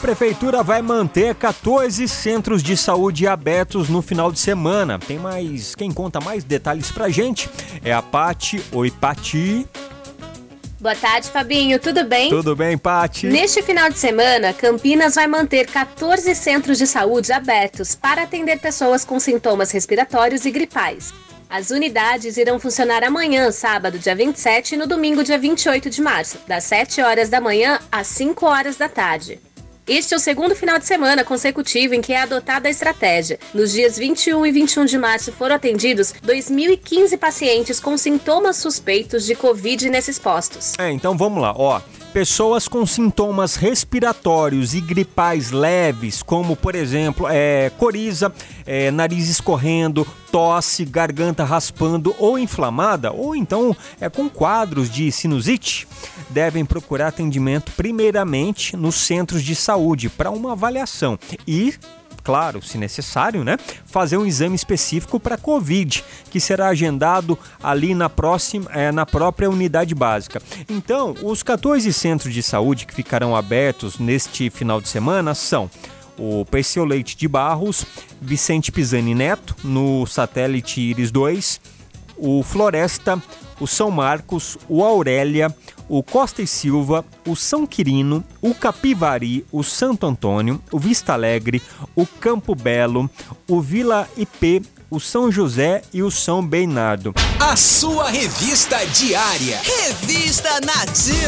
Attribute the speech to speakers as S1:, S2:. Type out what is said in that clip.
S1: Prefeitura vai manter 14 centros de saúde abertos no final de semana. Tem mais. Quem conta mais detalhes pra gente é a Pati. Oi, Pati.
S2: Boa tarde, Fabinho. Tudo bem?
S1: Tudo bem, Pati?
S2: Neste final de semana, Campinas vai manter 14 centros de saúde abertos para atender pessoas com sintomas respiratórios e gripais. As unidades irão funcionar amanhã, sábado, dia 27, e no domingo, dia 28 de março, das 7 horas da manhã às 5 horas da tarde. Este é o segundo final de semana consecutivo em que é adotada a estratégia. Nos dias 21 e 21 de março foram atendidos 2.015 pacientes com sintomas suspeitos de Covid nesses postos.
S1: É, então vamos lá, ó. Pessoas com sintomas respiratórios e gripais leves, como por exemplo é, coriza, é, nariz escorrendo, tosse, garganta raspando ou inflamada, ou então é com quadros de sinusite, devem procurar atendimento primeiramente nos centros de saúde para uma avaliação e claro, se necessário, né, fazer um exame específico para COVID, que será agendado ali na próxima, é, na própria unidade básica. Então, os 14 centros de saúde que ficarão abertos neste final de semana são o Perseu Leite de Barros, Vicente Pisani Neto, no satélite Iris 2, o Floresta, o São Marcos, o Aurélia, o Costa e Silva, o São Quirino, o Capivari, o Santo Antônio, o Vista Alegre, o Campo Belo, o Vila IP, o São José e o São Bernardo.
S3: A sua revista diária. Revista Nativa.